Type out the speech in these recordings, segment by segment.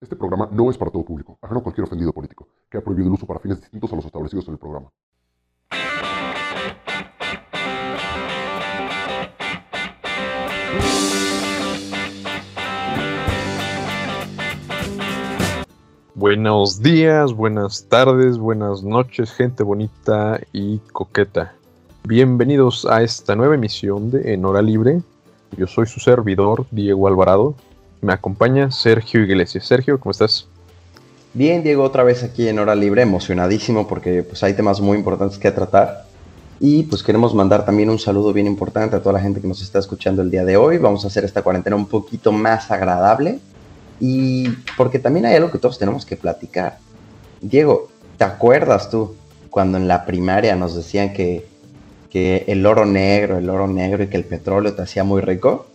Este programa no es para todo público, ajeno a cualquier ofendido político, que ha prohibido el uso para fines distintos a los establecidos en el programa. Buenos días, buenas tardes, buenas noches, gente bonita y coqueta. Bienvenidos a esta nueva emisión de En Hora Libre. Yo soy su servidor, Diego Alvarado. Me acompaña Sergio Iglesias. Sergio, ¿cómo estás? Bien, Diego, otra vez aquí en Hora Libre, emocionadísimo porque pues hay temas muy importantes que tratar. Y pues queremos mandar también un saludo bien importante a toda la gente que nos está escuchando el día de hoy. Vamos a hacer esta cuarentena un poquito más agradable. Y porque también hay algo que todos tenemos que platicar. Diego, ¿te acuerdas tú cuando en la primaria nos decían que, que el oro negro, el oro negro y que el petróleo te hacía muy rico?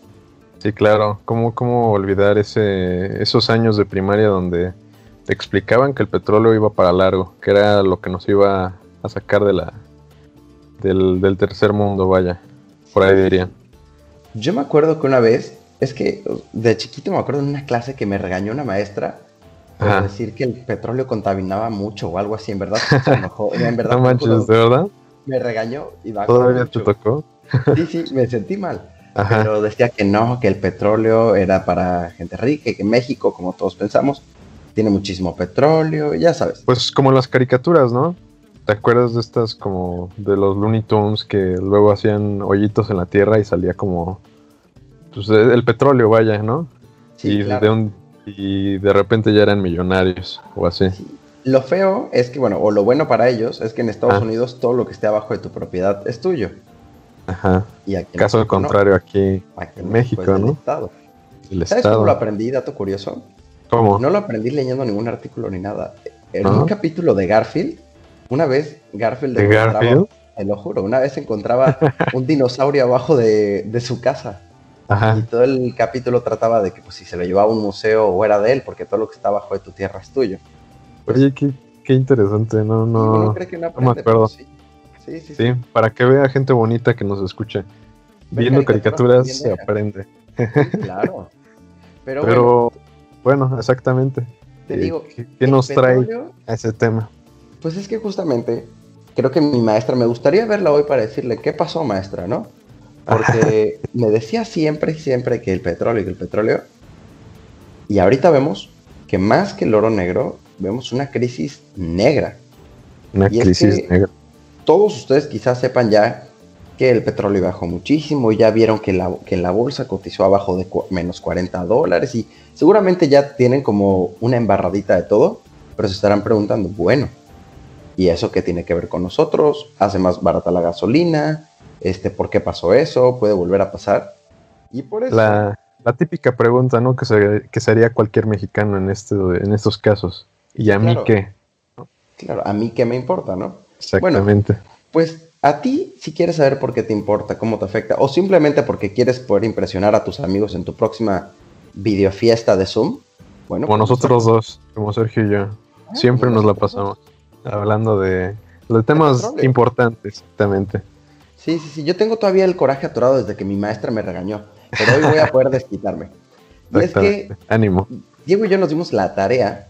Sí, claro. ¿Cómo, cómo olvidar ese, esos años de primaria donde te explicaban que el petróleo iba para largo, que era lo que nos iba a sacar de la, del, del tercer mundo, vaya. Por ahí dirían. Yo me acuerdo que una vez, es que de chiquito me acuerdo en una clase que me regañó una maestra por Ajá. decir que el petróleo contaminaba mucho o algo así, en verdad. se enojó, en verdad No manches, ¿de verdad? me regañó y va ¿Todavía te tocó? Sí, sí, me sentí mal. Ajá. Pero decía que no, que el petróleo era para gente rica y que México, como todos pensamos, tiene muchísimo petróleo, ya sabes. Pues como las caricaturas, ¿no? ¿Te acuerdas de estas como de los Looney Tunes que luego hacían hoyitos en la tierra y salía como pues el petróleo, vaya, ¿no? Sí, y, claro. de un, y de repente ya eran millonarios o así. Lo feo es que, bueno, o lo bueno para ellos es que en Estados Ah. Unidos todo lo que esté abajo de tu propiedad es tuyo. Ajá. Y aquí Caso México no. contrario aquí Aquí en México, ¿no? Estado. el ¿Sabes cómo lo estado. aprendí, dato curioso? ¿Cómo? No lo aprendí leyendo ningún artículo ni nada. En ¿No? un capítulo de Garfield, una vez Garfield ¿De Garfield? te lo juro, una vez encontraba un dinosaurio abajo de, de su casa. Y Ajá. todo el capítulo trataba de que pues, si se lo llevaba a un museo o era de él, porque todo lo que está abajo de tu tierra es tuyo. Oye, qué, qué interesante, no, Y no. cree que no no me aprende, acuerdo. pero sí. Sí, sí, sí. Sí, para que vea gente bonita que nos escuche. Ver Viendo caricaturas se aprende. Claro. Pero, bueno, Pero bueno, exactamente. te Eh, digo, ¿Qué, nos trae a ese tema? Pues es que justamente creo que mi maestra, me gustaría verla hoy para decirle, ¿qué pasó maestra, no? Porque me decía siempre y siempre que el petróleo, que el petróleo. Y ahorita vemos que más que el oro negro, vemos una crisis negra. Una Y es crisis que- negra. Todos ustedes quizás sepan ya que el petróleo bajó muchísimo, ya vieron que la, que la bolsa cotizó abajo de menos 40 dólares y seguramente ya tienen como una embarradita de todo, pero se estarán preguntando, bueno, ¿y eso qué tiene que ver con nosotros? ¿Hace más barata la gasolina? Este, ¿Por qué pasó eso? ¿Puede volver a pasar? Y por eso... La, la típica pregunta, ¿no? Que, se, que sería cualquier mexicano en, este, en estos casos. ¿Y a mí qué? Claro, a mí qué me importa, ¿no? Exactamente. Pues a ti, si quieres saber por qué te importa, cómo te afecta, o simplemente porque quieres poder impresionar a tus amigos en tu próxima videofiesta de Zoom, bueno, como pues, nosotros dos, como Sergio y yo, Ah, siempre nos la nosotros pasamos hablando de, de temas importantes, exactamente. Sí, sí, sí. Yo tengo todavía el coraje atorado desde que mi maestra me regañó, pero hoy voy a poder desquitarme. Y es que. Ánimo. Diego y yo nos dimos la tarea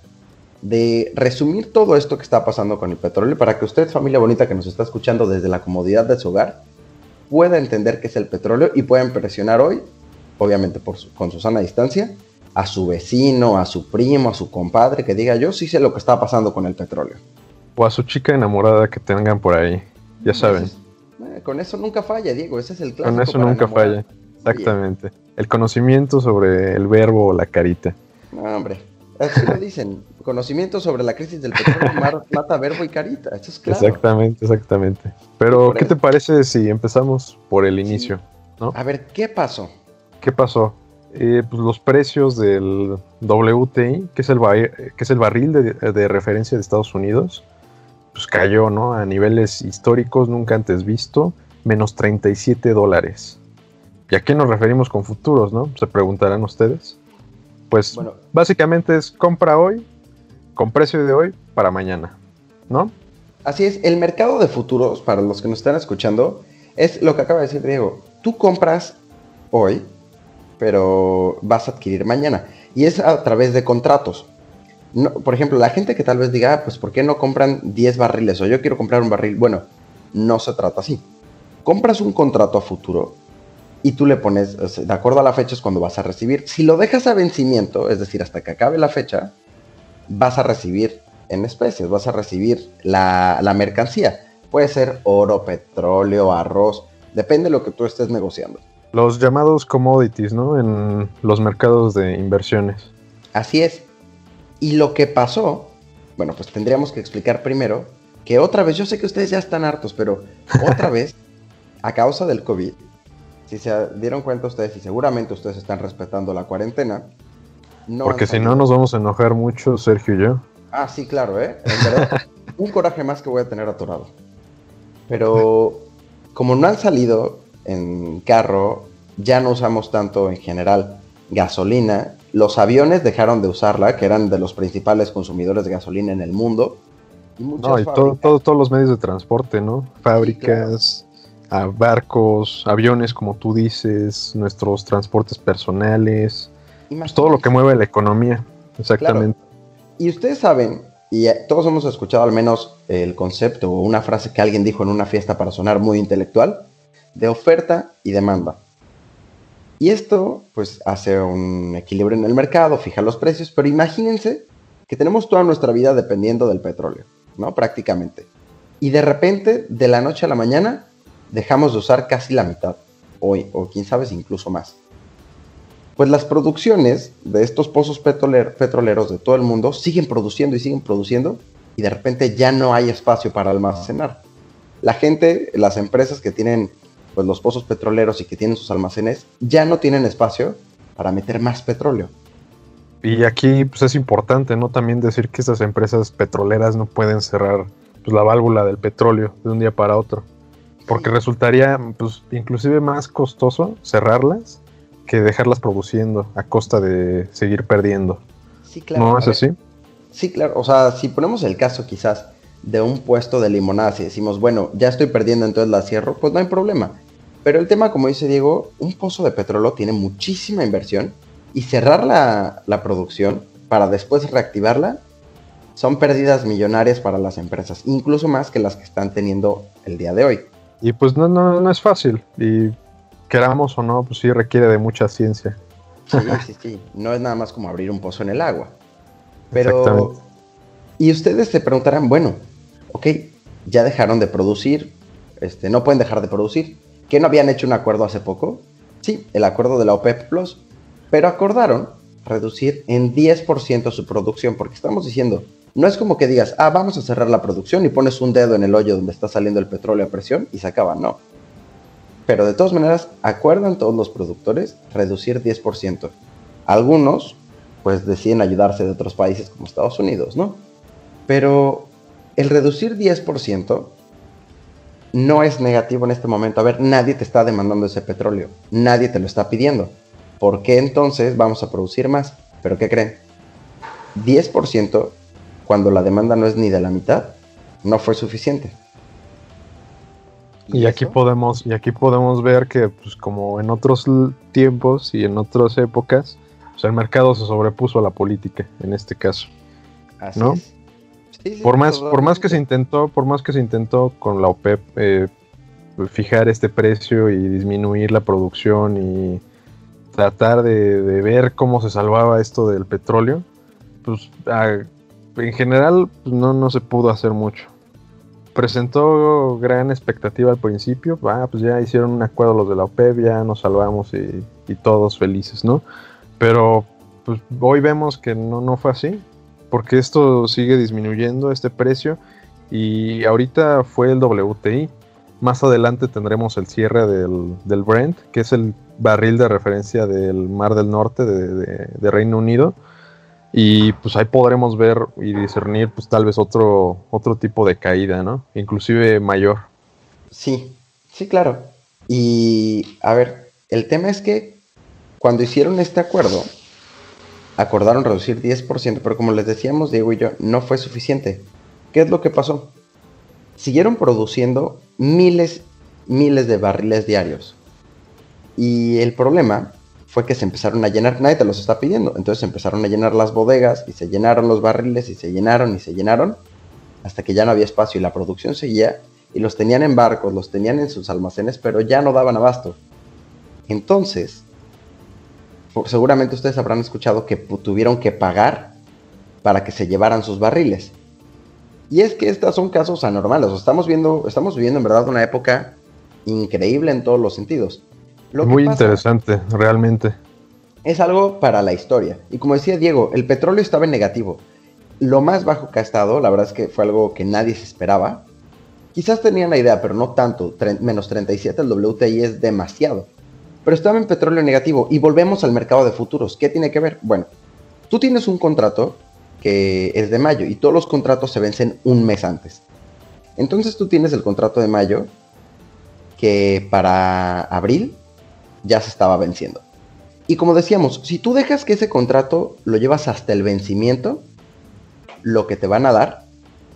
de resumir todo esto que está pasando con el petróleo para que usted, familia bonita que nos está escuchando desde la comodidad de su hogar, pueda entender qué es el petróleo y pueda impresionar hoy, obviamente por su- con su sana distancia, a su vecino, a su primo, a su compadre, que diga yo sí sé lo que está pasando con el petróleo. O a su chica enamorada que tengan por ahí. Ya saben, eh, con eso nunca falla, Diego. Ese es el clásico. con eso para nunca enamorar. falla. Exactamente. El conocimiento sobre el verbo o la carita. No, hombre. Así lo dicen. Conocimiento sobre la crisis del petróleo mar- mata verbo y carita. Eso es claro. Exactamente, exactamente. Pero, Por ¿qué eso. te parece si empezamos por el inicio? A ver, ¿qué pasó? ¿Qué pasó? Eh, pues los precios del WTI, que es el, que es el barril de, de referencia de Estados Unidos, pues cayó, ¿no? A niveles históricos nunca antes visto, menos 37 dólares. ¿Y a qué nos referimos con futuros, no? Se preguntarán ustedes. Pues Bueno, básicamente es compra hoy, con precio de hoy para mañana, ¿no? así es. El mercado de futuros, para los que nos están escuchando, es lo que acaba de decir Diego. Tú compras hoy, pero vas a adquirir mañana. Y es a través de contratos. por ejemplo, la gente que tal vez diga, ah, pues ¿por qué no compran 10 barriles? O yo quiero comprar un barril. Bueno, no se trata así. Compras un contrato a futuro y tú le pones, de acuerdo a la fecha es cuando vas a recibir. Si lo dejas a vencimiento, es decir, hasta que acabe la fecha, vas a recibir en especies, vas a recibir la, la mercancía. Puede ser oro, petróleo, arroz, depende de lo que tú estés negociando. Los llamados commodities, ¿no? En los mercados de inversiones. Así es. Y lo que pasó, bueno, pues tendríamos que explicar primero que otra vez, yo sé que ustedes ya están hartos, pero otra vez, a causa del COVID, si se dieron cuenta ustedes, y seguramente ustedes están respetando la cuarentena, no Porque si no nos vamos a enojar mucho, Sergio y yo. Ah, sí, claro, ¿eh? En verdad, un coraje más que voy a tener atorado. Pero como no han salido en carro, ya no usamos tanto en general gasolina. Los aviones dejaron de usarla, que eran de los principales consumidores de gasolina en el mundo. Y no, y todos los medios de transporte, ¿no? Fábricas, barcos, aviones, como tú dices, nuestros transportes personales, todo lo que mueve la economía, exactamente. Y ustedes saben, y todos hemos escuchado al menos el concepto o una frase que alguien dijo en una fiesta para sonar muy intelectual, de oferta y demanda. Y esto pues hace un equilibrio en el mercado, fija los precios, pero imagínense que tenemos toda nuestra vida dependiendo del petróleo, ¿no? Prácticamente. Y de repente, de la noche a la mañana, dejamos de usar casi la mitad, hoy, o quién sabe si incluso más. Pues las producciones de estos pozos petroleros de todo el mundo siguen produciendo y siguen produciendo y de repente ya no hay espacio para almacenar. La gente, las empresas que tienen pues los pozos petroleros y que tienen sus almacenes ya no tienen espacio para meter más petróleo. Y aquí pues es importante, ¿no? También decir que estas empresas petroleras no pueden cerrar pues, la válvula del petróleo de un día para otro. Porque resultaría pues inclusive más costoso cerrarlas que dejarlas produciendo a costa de seguir perdiendo. Sí, claro. ¿No es así? Sí, claro. O sea, si ponemos el caso quizás de un puesto de limonadas y decimos, bueno, ya estoy perdiendo, entonces la cierro, pues no hay problema. Pero el tema, como dice Diego, un pozo de petróleo tiene muchísima inversión y cerrar la, producción para después reactivarla son pérdidas millonarias para las empresas, incluso más que las que están teniendo el día de hoy. Y pues no, no, no es fácil, y queramos o no, pues sí requiere de mucha ciencia. Sí, sí, sí, no es nada más como abrir un pozo en el agua. Pero, y ustedes se preguntarán, bueno, ok, ya dejaron de producir, este, no pueden dejar de producir. ¿Que no habían hecho un acuerdo hace poco? Sí, el acuerdo de la OPEP Plus. Pero acordaron reducir en 10% su producción, porque estamos diciendo, no es como que digas, ah, vamos a cerrar la producción y pones un dedo en el hoyo donde está saliendo el petróleo a presión y se acaba, no. Pero de todas maneras, acuerdan todos los productores reducir 10%. Algunos, pues deciden ayudarse de otros países como Estados Unidos, ¿no? Pero el reducir 10% no es negativo en este momento. A ver, nadie te está demandando ese petróleo, nadie te lo está pidiendo. ¿Por qué entonces vamos a producir más? ¿Pero qué creen? 10% cuando la demanda no es ni de la mitad, no fue suficiente. Y, aquí podemos y aquí podemos ver que pues como en otros tiempos y en otras épocas, pues, el mercado se sobrepuso a la política en este caso. Así ¿no? por más, por más que se intentó, por más que se intentó con la OPEP eh, fijar este precio y disminuir la producción y tratar de, ver cómo se salvaba esto del petróleo, pues en general pues, no, no se pudo hacer mucho. Presentó gran expectativa al principio, ah, pues ya hicieron un acuerdo los de la OPEP, ya nos salvamos y, todos felices, ¿no? Pero pues, hoy vemos que no, no fue así porque esto sigue disminuyendo este precio y ahorita fue el WTI. Más adelante tendremos el cierre del, Brent, que es el barril de referencia del Mar del Norte de, Reino Unido. Y pues ahí podremos ver y discernir pues tal vez otro, otro tipo de caída, ¿no? Inclusive mayor. Sí, sí, claro. Y a ver, el tema es que cuando hicieron este acuerdo, acordaron reducir 10%, pero como les decíamos Diego y yo, no fue suficiente. ¿Qué es lo que pasó? Siguieron produciendo miles, miles de barriles diarios. Y el problema fue que se empezaron a llenar, nadie te los está pidiendo, entonces se empezaron a llenar las bodegas y se llenaron los barriles y se llenaron y se llenaron hasta que ya no había espacio y la producción seguía y los tenían en barcos, los tenían en sus almacenes, pero ya no daban abasto. Entonces, seguramente ustedes habrán escuchado que tuvieron que pagar para que se llevaran sus barriles. Y es que estos son casos anormales. estamos viendo, estamos viviendo en verdad una época increíble en todos los sentidos. Muy interesante, realmente. Es algo para la historia. Y como decía Diego, el petróleo estaba en negativo. Lo más bajo que ha estado, la verdad es que fue algo que nadie se esperaba. Quizás tenían la idea, pero no tanto. menos 37 el WTI es demasiado. Pero estaba en petróleo negativo. Y volvemos al mercado de futuros. ¿Qué tiene que ver? Bueno, tú tienes un contrato que es de mayo y todos los contratos se vencen un mes antes. Entonces tú tienes el contrato de mayo que para abril ya se estaba venciendo. Y como decíamos, si tú dejas que ese contrato lo llevas hasta el vencimiento, lo que te van a dar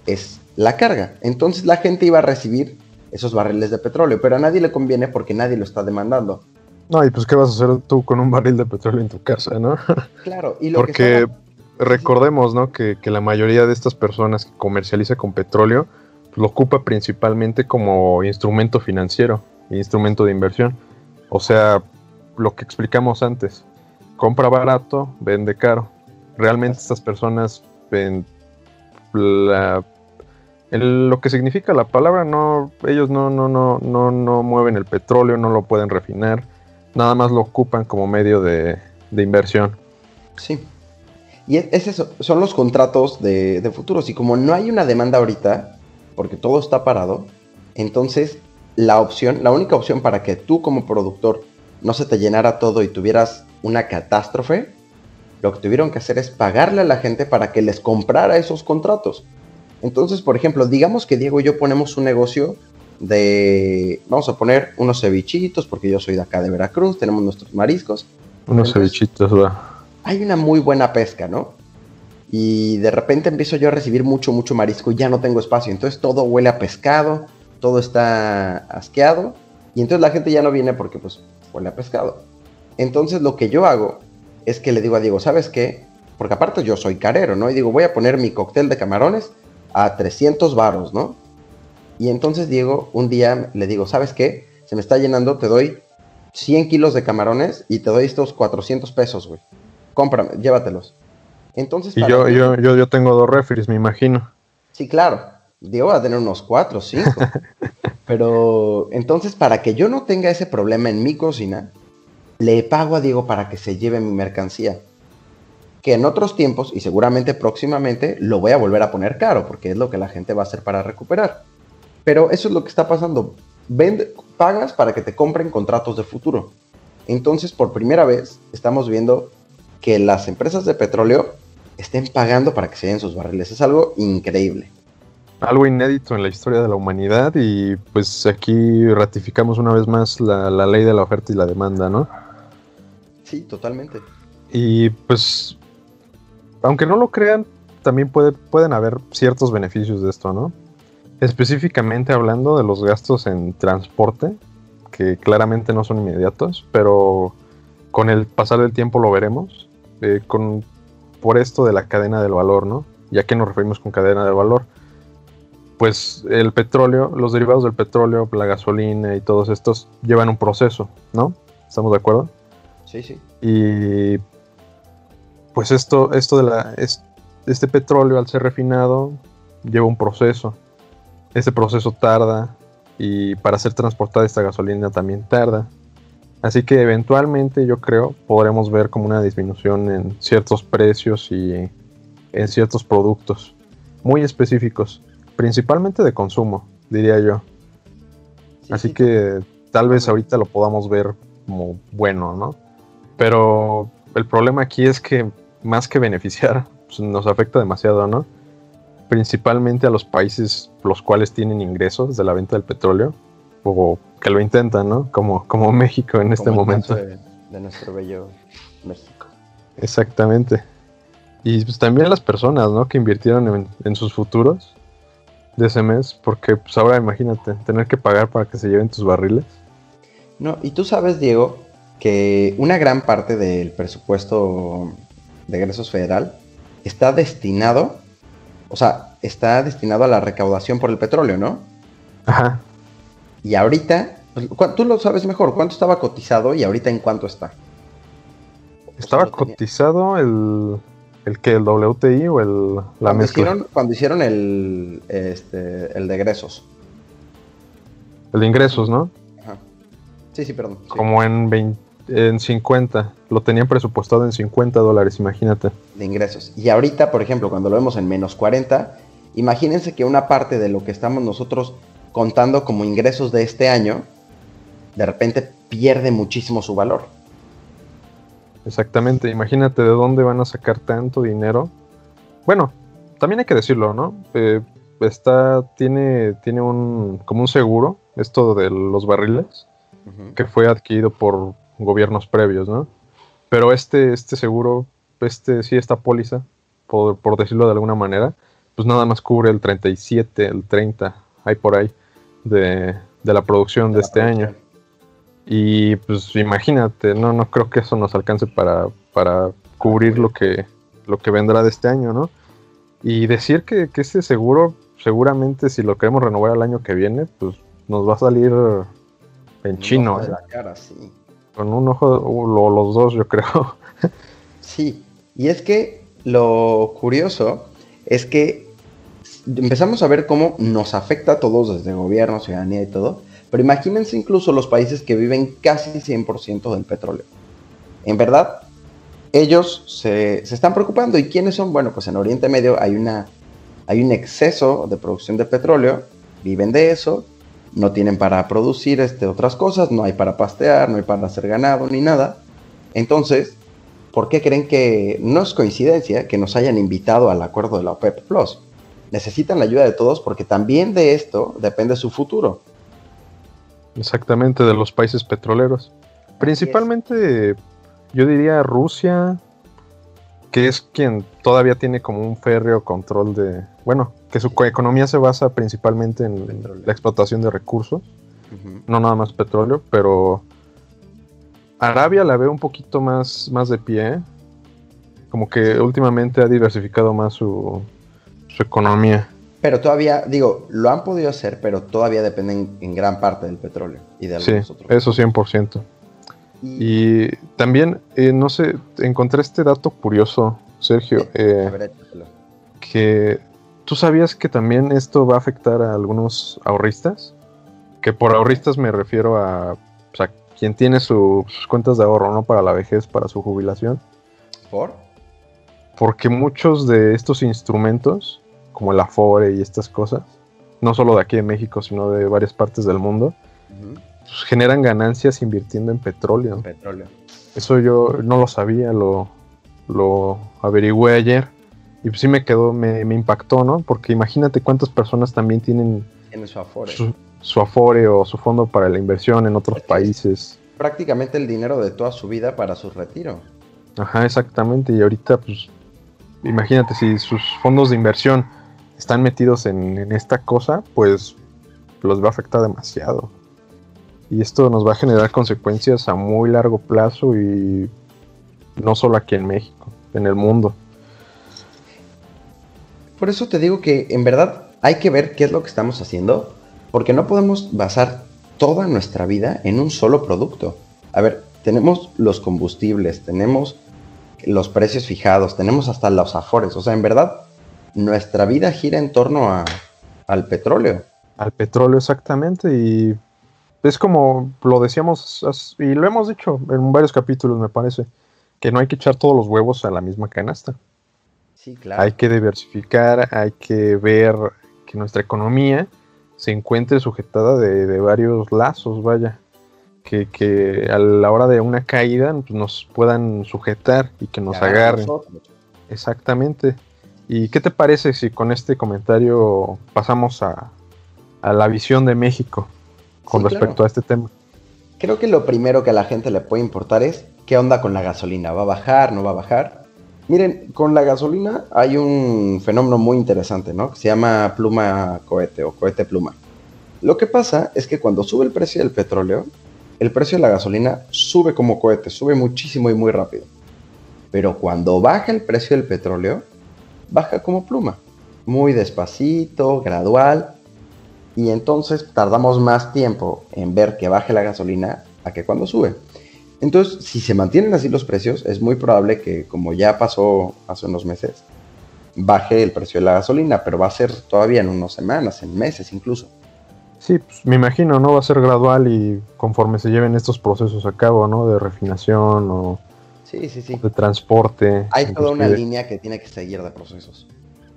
es la carga. Entonces la gente iba a recibir esos barriles de petróleo, pero a nadie le conviene porque nadie lo está demandando. No, y pues qué vas a hacer tú con un barril de petróleo en tu casa, ¿no? Claro, y lo porque recordemos, ¿no? Que, la mayoría de estas personas que comercializa con petróleo pues, lo ocupa principalmente como instrumento financiero, instrumento de inversión. O sea, lo que explicamos antes, compra barato, vende caro. Realmente estas personas ven lo que significa la palabra, no, ellos no, no, no, no, no mueven el petróleo, no lo pueden refinar, nada más lo ocupan como medio de, inversión. Sí. Y es, eso, son los contratos de, de futuros. Y como no hay una demanda ahorita, porque todo está parado, entonces la opción, la única opción para que tú como productor no se te llenara todo y tuvieras una catástrofe, lo que tuvieron que hacer es pagarle a la gente para que les comprara esos contratos. Entonces, por ejemplo, digamos que Diego y yo ponemos un negocio de, vamos a poner unos cevichitos, porque yo soy de acá de Veracruz, tenemos nuestros mariscos. Unos cevichitos, va. Hay una muy buena pesca, ¿no? Y de repente empiezo yo a recibir mucho, mucho marisco y ya no tengo espacio. Entonces todo huele a pescado, todo está asqueado y entonces la gente ya no viene porque pues huele a pescado. Entonces lo que yo hago es que le digo a Diego, ¿sabes qué? Porque aparte yo soy carero, ¿no? Y digo, voy a poner mi cóctel de camarones a 300 varos, ¿no? Y entonces Diego, un día le digo, ¿sabes qué? Se me está llenando, te doy 100 kilos de camarones y te doy estos 400 pesos, güey. Cómprame, llévatelos. Entonces, y yo, yo, yo, yo tengo dos refries, me imagino. Sí, claro. Diego va a tener unos cuatro o cinco. Pero entonces, para que yo no tenga ese problema en mi cocina, le pago a Diego para que se lleve mi mercancía. Que en otros tiempos, y seguramente próximamente, lo voy a volver a poner caro, porque es lo que la gente va a hacer para recuperar. Pero eso es lo que está pasando. Vende, pagas para que te compren contratos de futuro. Entonces, por primera vez, estamos viendo que las empresas de petróleo estén pagando para que se den sus barriles. Es algo increíble algo inédito en la historia de la humanidad y pues aquí ratificamos una vez más la, ley de la oferta y la demanda, ¿no? Sí, totalmente. Y pues, aunque no lo crean, también puede, pueden haber ciertos beneficios de esto, ¿no? Específicamente hablando de los gastos en transporte, que claramente no son inmediatos, pero con el pasar del tiempo lo veremos, eh, con, por esto de la cadena del valor, ¿no? ¿Ya que nos referimos con cadena del valor? Pues el petróleo, los derivados del petróleo, la gasolina y todos estos llevan un proceso, ¿no? ¿Estamos de acuerdo? Sí, sí. Y pues esto, esto de la, este petróleo al ser refinado lleva un proceso. Ese proceso tarda y para ser transportada esta gasolina también tarda. Así que eventualmente yo creo podremos ver como una disminución en ciertos precios y en ciertos productos muy específicos principalmente de consumo, diría yo. Así que tal vez ahorita lo podamos ver como bueno, ¿no? Pero el problema aquí es que más que beneficiar, pues, nos afecta demasiado, ¿no? Principalmente a los países los cuales tienen ingresos de la venta del petróleo, o que lo intentan, ¿no? Como, como México en este momento. De, nuestro bello México. Exactamente. Y pues también las personas, ¿no? Que invirtieron en, en sus futuros de ese mes, porque pues ahora imagínate, tener que pagar para que se lleven tus barriles. No, y tú sabes, Diego, que una gran parte del presupuesto de egresos federal está destinado, o sea, está destinado a la recaudación por el petróleo, ¿no? Ajá. Y ahorita, pues, tú lo sabes mejor, ¿cuánto estaba cotizado y ahorita en cuánto está? ¿Estaba cotizado el, el que el WTI o el, la cuando mezcla? hicieron, cuando hicieron el, este, el de egresos. El de ingresos, ¿no? Ajá. Sí, sí, perdón. sí, Como en, 20 en 50. Lo tenían presupuestado en 50 dólares, imagínate. de ingresos. Y ahorita, por ejemplo, cuando lo vemos en menos 40, imagínense que una parte de lo que estamos nosotros contando como ingresos de este año, de repente pierde muchísimo su valor. Exactamente, imagínate de dónde van a sacar tanto dinero. Bueno, también hay que decirlo, ¿no? Eh, está, tiene, tiene un, como un seguro, esto de los barriles, que fue adquirido por gobiernos previos, ¿no? Pero este, este seguro, este, sí, esta póliza, por, por decirlo de alguna manera, pues nada más cubre el 37, el 30, hay por ahí, de, de la producción de, la este año. Y pues imagínate, no, no creo que eso nos alcance para, para cubrir lo que, lo que vendrá de este año, ¿no? Y decir que, que este seguro, seguramente si lo queremos renovar el año que viene, pues nos va a salir en chino, de ¿eh? la cara, sí. con un ojo, o los dos yo creo. Sí, y es que lo curioso es que empezamos a ver cómo nos afecta a todos desde gobierno, ciudadanía y todo, pero imagínense incluso los países que viven casi 100% del petróleo. En verdad, ellos se, se están preocupando. ¿Y quiénes son? Bueno, pues en Oriente Medio hay, una, hay un exceso de producción de petróleo, viven de eso, no tienen para producir este, otras cosas, no hay para pastear, no hay para hacer ganado ni nada. Entonces, ¿por qué creen que no es coincidencia que nos hayan invitado al acuerdo de la OPEP Plus? Necesitan la ayuda de todos porque también de esto depende su futuro. Exactamente, de los países petroleros. Principalmente, yo diría Rusia, que es quien todavía tiene como un férreo control de, bueno, que su economía se basa principalmente en Petróleo. la explotación de recursos, no nada más petróleo, pero Arabia la veo un poquito más, más de pie, como que últimamente ha diversificado más su, su economía. Pero todavía, digo, lo han podido hacer, pero todavía dependen en gran parte del petróleo y de Sí, algunos otros. eso 100%. Y, Y también, eh, no sé, encontré este dato curioso, Sergio, Sí, eh, a ver, que tú sabías que también esto va a afectar a algunos ahorristas, que por ahorristas me refiero a, o sea, quien tiene su- sus cuentas de ahorro, no para la vejez, para su jubilación, ¿Por? porque muchos de estos instrumentos, como el Afore y estas cosas, no solo de aquí de México, sino de varias partes del mundo, pues, generan ganancias invirtiendo en petróleo. Petróleo. Eso yo no lo sabía, lo, lo averigüé ayer y pues sí me quedó, me, me impactó, ¿no? Porque imagínate cuántas personas también tienen Tiene su afore. su, su Afore o su fondo para la inversión en otros países. Prácticamente el dinero de toda su vida para su retiro. Ajá, exactamente. Y ahorita, pues, imagínate si sus fondos de inversión están metidos en, esta cosa, pues los va a afectar demasiado. Y esto nos va a generar consecuencias a muy largo plazo y no solo aquí en México, en el mundo. Por eso te digo que en verdad hay que ver qué es lo que estamos haciendo, porque no podemos basar toda nuestra vida en un solo producto. A ver, tenemos los combustibles, tenemos los precios fijados, tenemos hasta los afores. O sea, en verdad, nuestra vida gira en torno a, al petróleo. Al petróleo exactamente y es como lo decíamos y lo hemos dicho en varios capítulos me parece, que no hay que echar todos los huevos a la misma canasta. Sí, claro. Hay que diversificar, hay que ver que nuestra economía se encuentre sujetada de, de varios lazos, vaya. Que, que a la hora de una caída pues, nos puedan sujetar y que nos agarren. nosotros. Exactamente. ¿Y qué te parece si con este comentario pasamos a, a la visión de México con Sí, respecto claro. a este tema? Creo que lo primero que a la gente le puede importar es qué onda con la gasolina. ¿Va a bajar? ¿No va a bajar? Miren, con la gasolina hay un fenómeno muy interesante, ¿no? Que se llama pluma cohete o cohete pluma. Lo que pasa es que cuando sube el precio del petróleo, el precio de la gasolina sube como cohete, sube muchísimo y muy rápido. Pero cuando baja el precio del petróleo, baja como pluma, muy despacito, gradual, y entonces tardamos más tiempo en ver que baje la gasolina a que cuando sube. Entonces, si se mantienen así los precios, es muy probable que, como ya pasó hace unos meses, baje el precio de la gasolina, pero va a ser todavía en unas semanas, en meses incluso. Sí, pues me imagino, ¿no? Va a ser gradual y conforme se lleven estos procesos a cabo, ¿no? De refinación o sí, sí, sí. de transporte. Hay toda una línea que tiene que seguir de procesos.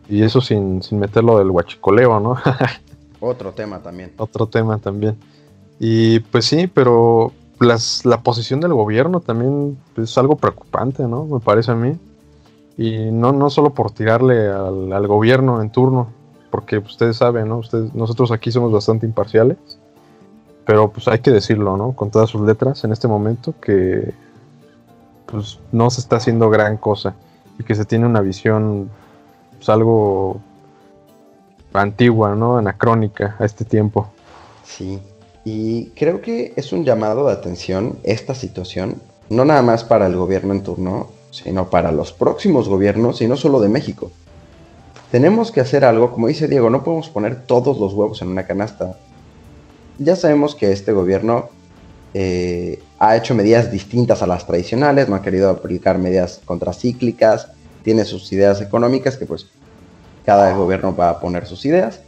Y eso sin, sin meterlo del huachicoleo, ¿no? Otro tema también. Otro tema también. Y pues sí, pero la posición del gobierno también es algo preocupante, ¿no? Me parece a mí. Y no, no solo por tirarle al, gobierno en turno, porque ustedes saben, ¿no? Ustedes, nosotros aquí somos bastante imparciales, pero pues hay que decirlo, ¿no? Con todas sus letras en este momento que pues no se está haciendo gran cosa y que se tiene una visión pues algo antigua, ¿no? Anacrónica a este tiempo. Sí, y creo que es un llamado de atención esta situación, no nada más para el gobierno en turno, sino para los próximos gobiernos y no solo de México. Tenemos que hacer algo, como dice Diego, no podemos poner todos los huevos en una canasta. Ya sabemos que este gobierno eh, ha hecho medidas distintas a las tradicionales, no ha querido aplicar medidas contracíclicas, tiene sus ideas económicas que pues cada gobierno va a poner sus ideas,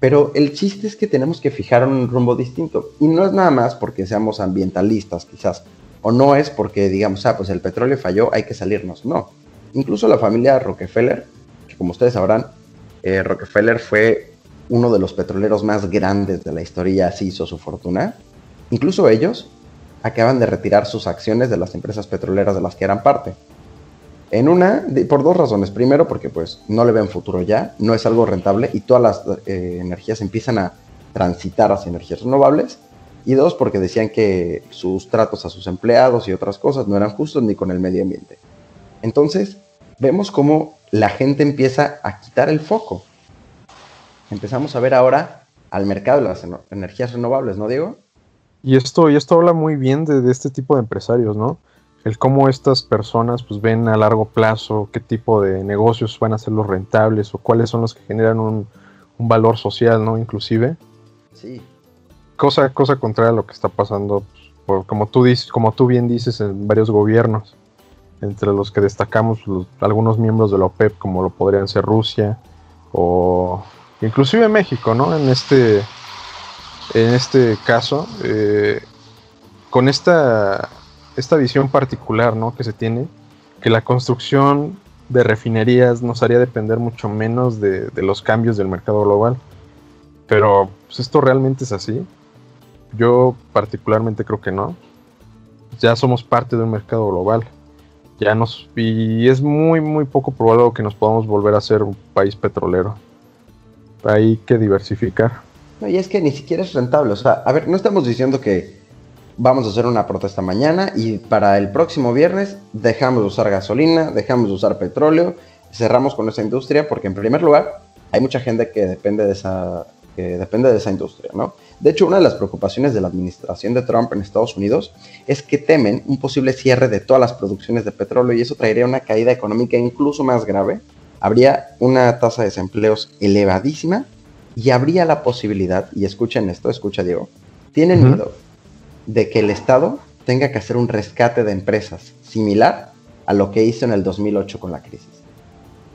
pero el chiste es que tenemos que fijar un rumbo distinto y no es nada más porque seamos ambientalistas quizás, o no es porque digamos, ah, pues el petróleo falló, hay que salirnos. No. Incluso la familia Rockefeller, que como ustedes sabrán, eh, Rockefeller fue uno de los petroleros más grandes de la historia, así hizo su fortuna. Incluso ellos acaban de retirar sus acciones de las empresas petroleras de las que eran parte. En una, por dos razones. Primero, porque pues no le ven futuro ya, no es algo rentable y todas las eh, energías empiezan a transitar hacia energías renovables y dos, porque decían que sus tratos a sus empleados y otras cosas no eran justos ni con el medio ambiente. Entonces, vemos cómo la gente empieza a quitar el foco. Empezamos a ver ahora al mercado de las energías renovables, ¿no, Diego? Y esto, y esto habla muy bien de, este tipo de empresarios, ¿no? El cómo estas personas pues ven a largo plazo qué tipo de negocios van a ser los rentables o cuáles son los que generan un, un valor social, ¿no? Inclusive. Sí cosa, cosa contraria a lo que está pasando, pues, como, tú dices, como tú bien dices, en varios gobiernos, entre los que destacamos algunos miembros de la OPEP, como lo podrían ser Rusia o inclusive México, ¿no? En este, en este caso, eh, con esta, esta visión particular, ¿no? Que se tiene, que la construcción de refinerías nos haría depender mucho menos de, los cambios del mercado global. Pero, pues, ¿esto realmente es así? Yo particularmente creo que no. Ya somos parte de un mercado global. Ya nos y es muy muy poco probable que nos podamos volver a ser un país petrolero. Hay que diversificar. No, y es que ni siquiera es rentable. O sea, a ver, no estamos diciendo que vamos a hacer una protesta mañana y para el próximo viernes dejamos de usar gasolina, dejamos de usar petróleo, cerramos con esa industria, porque en primer lugar hay mucha gente que depende de esa, que depende de esa industria, ¿no? De hecho, una de las preocupaciones de la administración de Trump en Estados Unidos es que temen un posible cierre de todas las producciones de petróleo y eso traería una caída económica incluso más grave. Habría una tasa de desempleos elevadísima y habría la posibilidad, y escuchen esto, escucha Diego, tienen miedo de que el Estado tenga que hacer un rescate de empresas similar a lo que hizo en el 2008 con la crisis.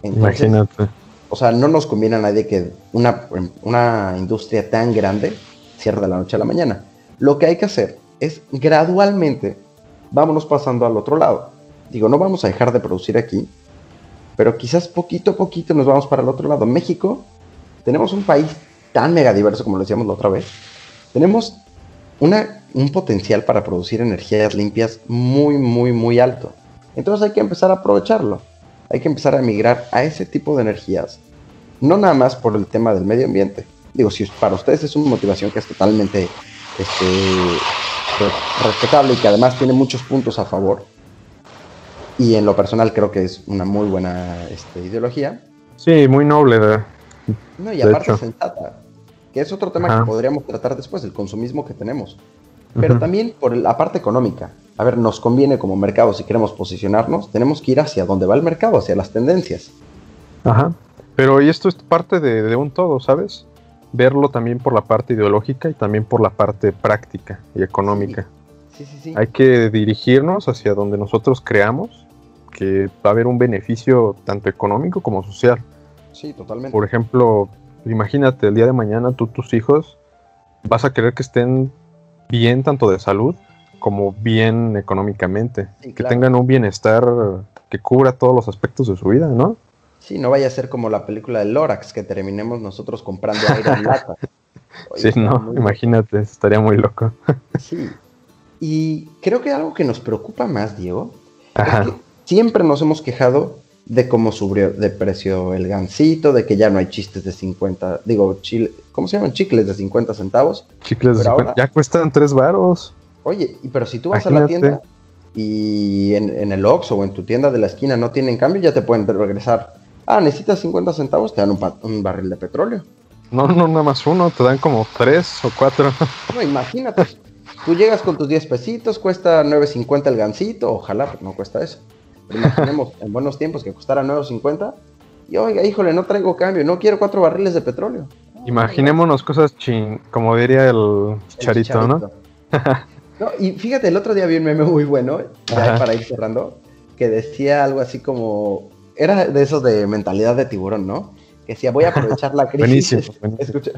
Imagínate. O sea, no nos conviene a nadie que una, una industria tan grande cierre de la noche a la mañana. Lo que hay que hacer es gradualmente, vámonos pasando al otro lado. Digo, no vamos a dejar de producir aquí, pero quizás poquito a poquito nos vamos para el otro lado. México, tenemos un país tan mega diverso como lo decíamos la otra vez. Tenemos una, un potencial para producir energías limpias muy, muy, muy alto. Entonces hay que empezar a aprovecharlo. Hay que empezar a migrar a ese tipo de energías. No nada más por el tema del medio ambiente, digo, si para ustedes es una motivación que es totalmente este, respetable y que además tiene muchos puntos a favor, y en lo personal creo que es una muy buena este, ideología. Sí, muy noble. De, no, y aparte sensata, que es otro tema que podríamos tratar después, el consumismo que tenemos. pero también por la parte económica. A ver, nos conviene como mercado, si queremos posicionarnos, tenemos que ir hacia donde va el mercado, hacia las tendencias. Ajá. Pero y esto es parte de, de un todo, ¿sabes? Verlo también por la parte ideológica y también por la parte práctica y económica. Sí, sí, sí. Hay que dirigirnos hacia donde nosotros creamos que va a haber un beneficio tanto económico como social. Sí, totalmente. Por ejemplo, imagínate el día de mañana tú, tus hijos, vas a querer que estén bien tanto de salud como bien económicamente. Sí, Que tengan un bienestar que cubra todos los aspectos de su vida, ¿no? Sí, no vaya a ser como la película de Lorax, que terminemos nosotros comprando aire en lata. Oye, Sí, no, imagínate, estaría muy loco. Sí. Y creo que algo que nos preocupa más, Diego, Ajá. es que siempre nos hemos quejado de cómo subió de precio el gansito, de que ya no hay chistes de 50, digo, chile, ¿cómo se llaman? Chicles de 50 centavos. Chicles de Pero 50, ahora- ya cuestan tres varos. Oye, y pero si tú vas a la tienda y en, en el Oxxo o en tu tienda de la esquina no tienen cambio, ya te pueden regresar. Ah, necesitas 50 centavos, te dan un, barril de petróleo. No, no, nada más uno, te dan como tres o cuatro. No, imagínate. Tú llegas con tus 10 pesitos, cuesta 9.50 el gansito, ojalá pero no cuesta eso. Imaginemos en buenos tiempos que costara 9.50 y oiga, híjole, no traigo cambio, no quiero cuatro barriles de petróleo. Imaginémonos cosas chin, como diría el charito, ¿no? No, y fíjate, el otro día vi un meme muy bueno, ya para ir cerrando, que decía algo así como, era de esos de mentalidad de tiburón, ¿no? Que decía, voy a aprovechar la crisis, Buenísimo, es- buenísimo. escucha,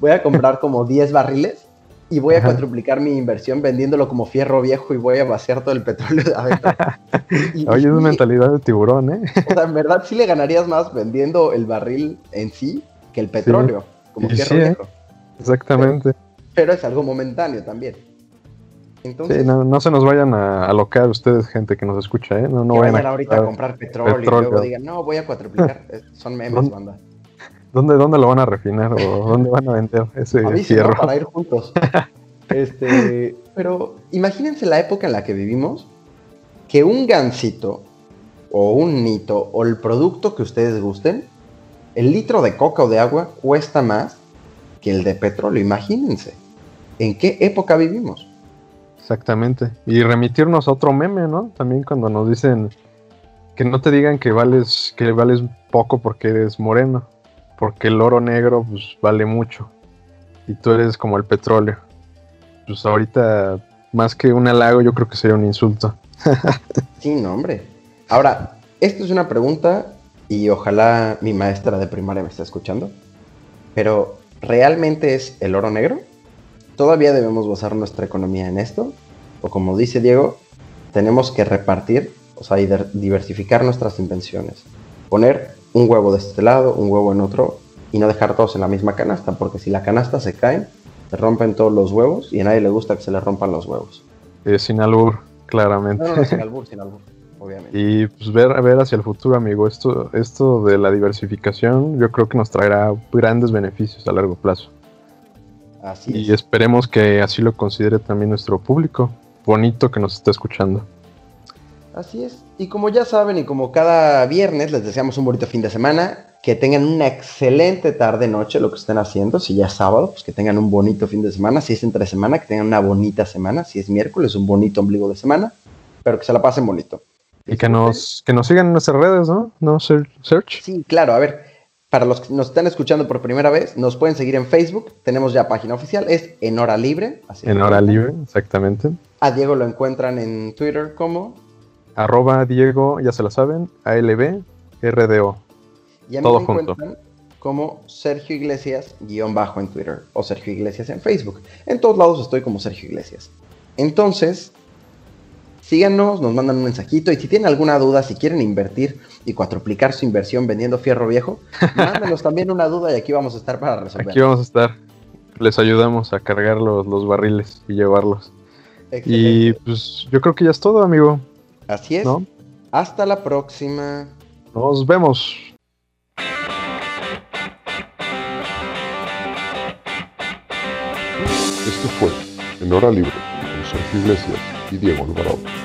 voy a comprar como 10 barriles y voy a Ajá. cuadruplicar mi inversión vendiéndolo como fierro viejo y voy a vaciar todo el petróleo de adentro. Y- Oye, es y- mentalidad de tiburón, ¿eh? O sea, en verdad sí le ganarías más vendiendo el barril en sí que el petróleo, como Y fierro sí, ¿eh? viejo. Exactamente. Pero es algo momentáneo también. Entonces, Sí, no, no se nos vayan a alocar ustedes, gente que nos escucha, ¿eh? No, no que vayan ahorita a comprar petróleo, y luego digan, no, voy a cuatriplicar. Eh, Son memes, ¿Dónde- banda. ¿Dónde, ¿Dónde lo van a refinar o dónde van a vender ese Avisen, ¿no? fierro? Para ir juntos. Este, pero imagínense la época en la que vivimos, que un gansito o un nito o el producto que ustedes gusten, el litro de coca o de agua cuesta más que el de petróleo. Imagínense. ¿En qué época vivimos? Exactamente. Y remitirnos a otro meme, ¿no? También cuando nos dicen que no te digan que vales, que vales poco porque eres moreno, porque el oro negro pues vale mucho y tú eres como el petróleo. Pues ahorita más que un halago yo creo que sería un insulto. Sí, no, hombre. Ahora, esto es una pregunta y ojalá mi maestra de primaria me esté escuchando. Pero, ¿realmente es el oro negro? ¿Todavía debemos basar nuestra economía en esto? O como dice Diego, tenemos que repartir, o sea, diversificar nuestras invenciones. Poner un huevo de este lado, un huevo en otro, y no dejar todos en la misma canasta, porque si la canasta se cae, se rompen todos los huevos y a nadie le gusta que se le rompan los huevos. Eh, sin albur, claramente. No, no, no, sin albur, sin albur, obviamente. Y pues ver, ver hacia el futuro, amigo. Esto, esto de la diversificación yo creo que nos traerá grandes beneficios a largo plazo. Así Y es. esperemos que así lo considere también nuestro público. Bonito que nos está escuchando. Así es. Y como ya saben, y como cada viernes, les deseamos un bonito fin de semana. Que tengan una excelente tarde, noche, lo que estén haciendo. Si ya es sábado, pues que tengan un bonito fin de semana. Si es entre semana, que tengan una bonita semana. Si es miércoles, un bonito ombligo de semana. Pero que se la pasen bonito. Y que nos, que nos sigan en nuestras redes, ¿no? ¿No? Search. Sí, claro. A ver, para los que nos están escuchando por primera vez, nos pueden seguir en Facebook. Tenemos ya página oficial. Es En Hora Libre. así En hora libre, exactamente. A Diego lo encuentran en Twitter como... Arroba Diego, ya se la saben, ALB, RDO. Y a mí Todo me junto. encuentran como Sergio Iglesias guion bajo en Twitter o Sergio Iglesias en Facebook. En todos lados estoy como Sergio Iglesias. Entonces, síganos, nos mandan un mensajito y si tienen alguna duda, si quieren invertir y cuatroplicar su inversión vendiendo fierro viejo, mándenos también una duda y aquí vamos a estar para resolver. Aquí vamos a estar. Les ayudamos a cargar los, los barriles y llevarlos. Y pues yo creo que ya es todo, amigo. Así es. ¿No? Hasta la próxima. Nos vemos. Esto fue En Hora Libre con Sergio Iglesias y Diego Alvarado.